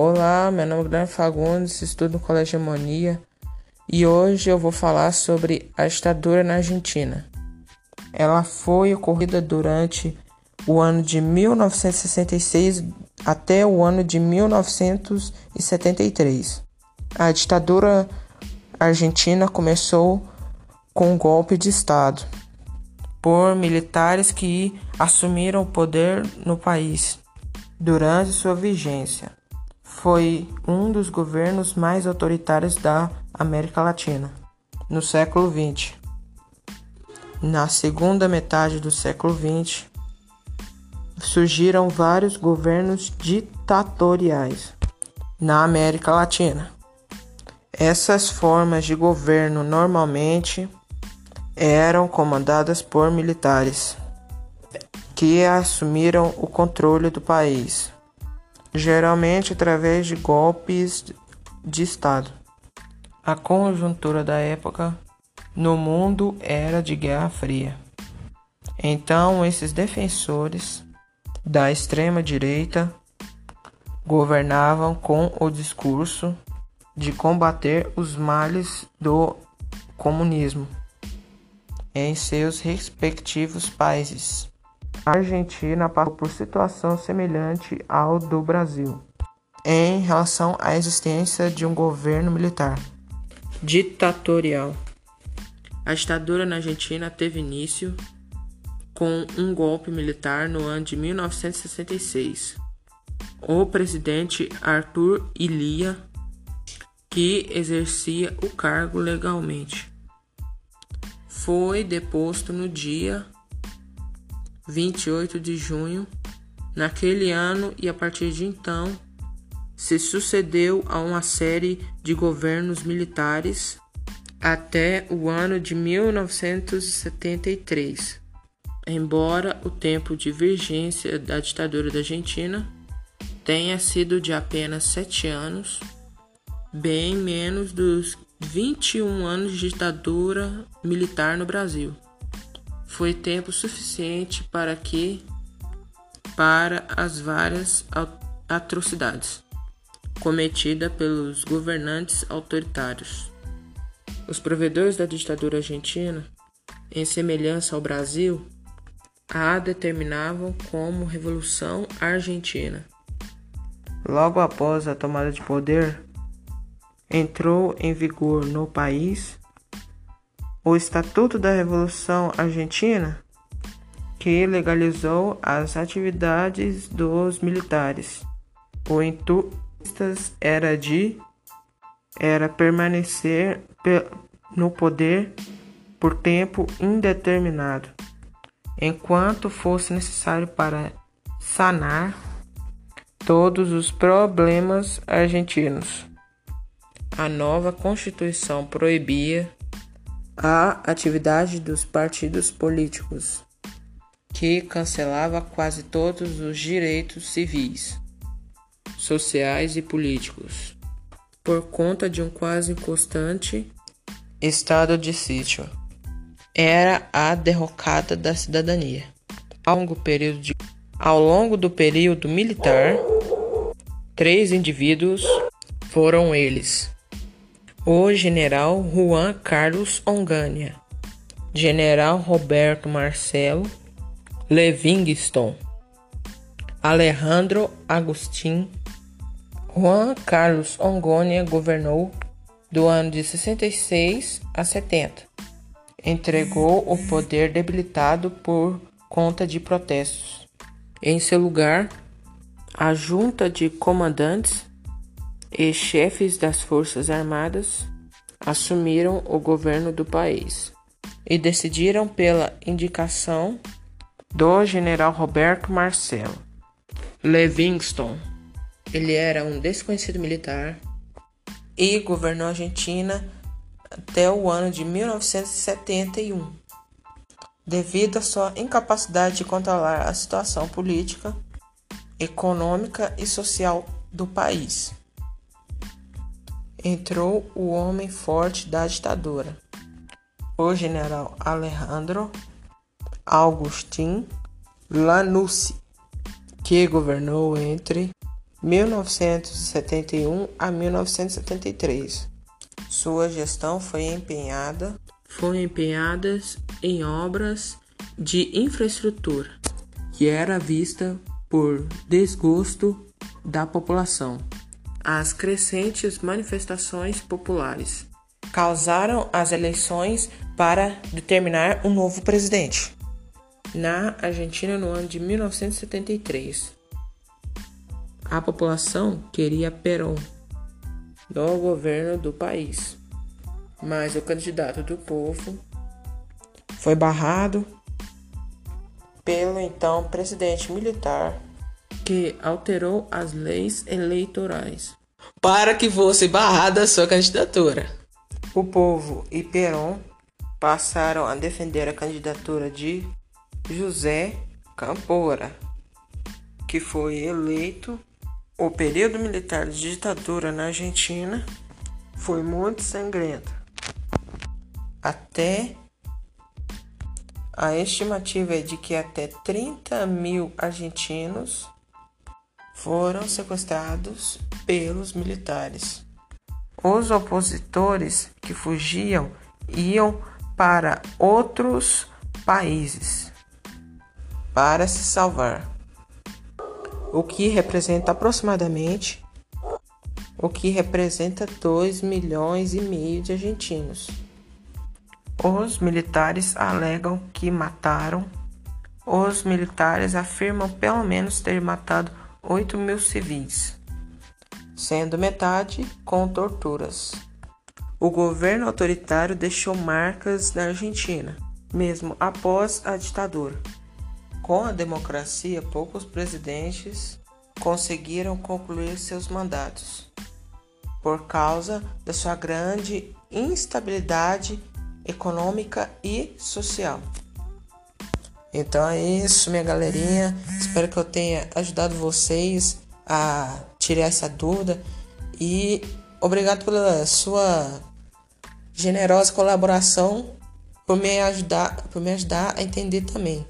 Olá, meu nome é Guilherme Fagundes, estudo no Colégio Harmonia e hoje eu vou falar sobre a ditadura na Argentina. Ela foi ocorrida durante o ano de 1966 até o ano de 1973. A ditadura argentina começou com um golpe de Estado por militares que assumiram o poder no país durante sua vigência. Foi um dos governos mais autoritários da América Latina no século XX. Na segunda metade do século XX, surgiram vários governos ditatoriais na América Latina. Essas formas de governo normalmente eram comandadas por militares que assumiram o controle do país, geralmente através de golpes de Estado. A conjuntura da época no mundo era de Guerra Fria. Então, esses defensores da extrema direita governavam com o discurso de combater os males do comunismo em seus respectivos países. A Argentina passou por situação semelhante ao do Brasil em relação à existência de um governo militar ditatorial. A ditadura na Argentina teve início com um golpe militar no ano de 1966. O presidente Arthur Ilia, que exercia o cargo legalmente, foi deposto no dia 28 de junho naquele ano e a partir de então se sucedeu a uma série de governos militares até o ano de 1973. Embora o tempo de vigência da ditadura da Argentina tenha sido de apenas sete anos, bem menos dos 21 anos de ditadura militar no Brasil. Foi tempo suficiente para que para as várias atrocidades cometidas pelos governantes autoritários. Os provedores da ditadura argentina, em semelhança ao Brasil, a determinavam como Revolução Argentina. Logo após a tomada de poder, entrou em vigor no país o Estatuto da Revolução Argentina, que legalizou as atividades dos militares. O intuito era de era permanecer no poder por tempo indeterminado enquanto fosse necessário para sanar todos os problemas argentinos. A nova Constituição proibia a atividade dos partidos políticos, que cancelava quase todos os direitos civis, sociais e políticos, por conta de um quase constante estado de sítio era a derrocada da cidadania. Ao longo, período de, ao longo do período militar, três indivíduos foram eles: o general Juan Carlos Ongania, general Roberto Marcelo Livingston, Alejandro Agustin. Juan Carlos Ongania governou do ano de 66 a 70 entregou o poder debilitado por conta de protestos. Em seu lugar, a junta de comandantes e chefes das Forças Armadas assumiram o governo do país e decidiram pela indicação do general Roberto Marcelo Livingston. Ele era um desconhecido militar e governou a Argentina até o ano de 1971, devido à sua incapacidade de controlar a situação política, econômica e social do país. Entrou o homem forte da ditadura, o general Alejandro Agustín Lanusse, que governou entre 1971 a 1973. Sua gestão foi empenhada foi empenhadas em obras de infraestrutura, que era vista por desgosto da população. As crescentes manifestações populares. Causaram as eleições para determinar um novo presidente. Na Argentina, no ano de 1973, a população queria Perón no governo do país, mas o candidato do povo foi barrado pelo então presidente militar que alterou as leis eleitorais para que fosse barrada sua candidatura. O povo e Perón passaram a defender a candidatura de José Campora, que foi eleito. O período militar de ditadura na Argentina foi muito sangrento. Até a estimativa é de que até 30 mil argentinos foram sequestrados pelos militares. Os opositores que fugiam iam para outros países para se salvar, o que representa aproximadamente o que representa 2 milhões e meio de argentinos. Os militares alegam que mataram. Os militares afirmam pelo menos ter matado 8 mil civis, sendo metade com torturas. O governo autoritário deixou marcas na Argentina, mesmo após a ditadura. Com a democracia, poucos presidentes conseguiram concluir seus mandatos por causa da sua grande instabilidade econômica e social. Então é isso, minha galerinha. Espero que eu tenha ajudado vocês a tirar essa dúvida e obrigado pela sua generosa colaboração por me ajudar, por me ajudar a entender também.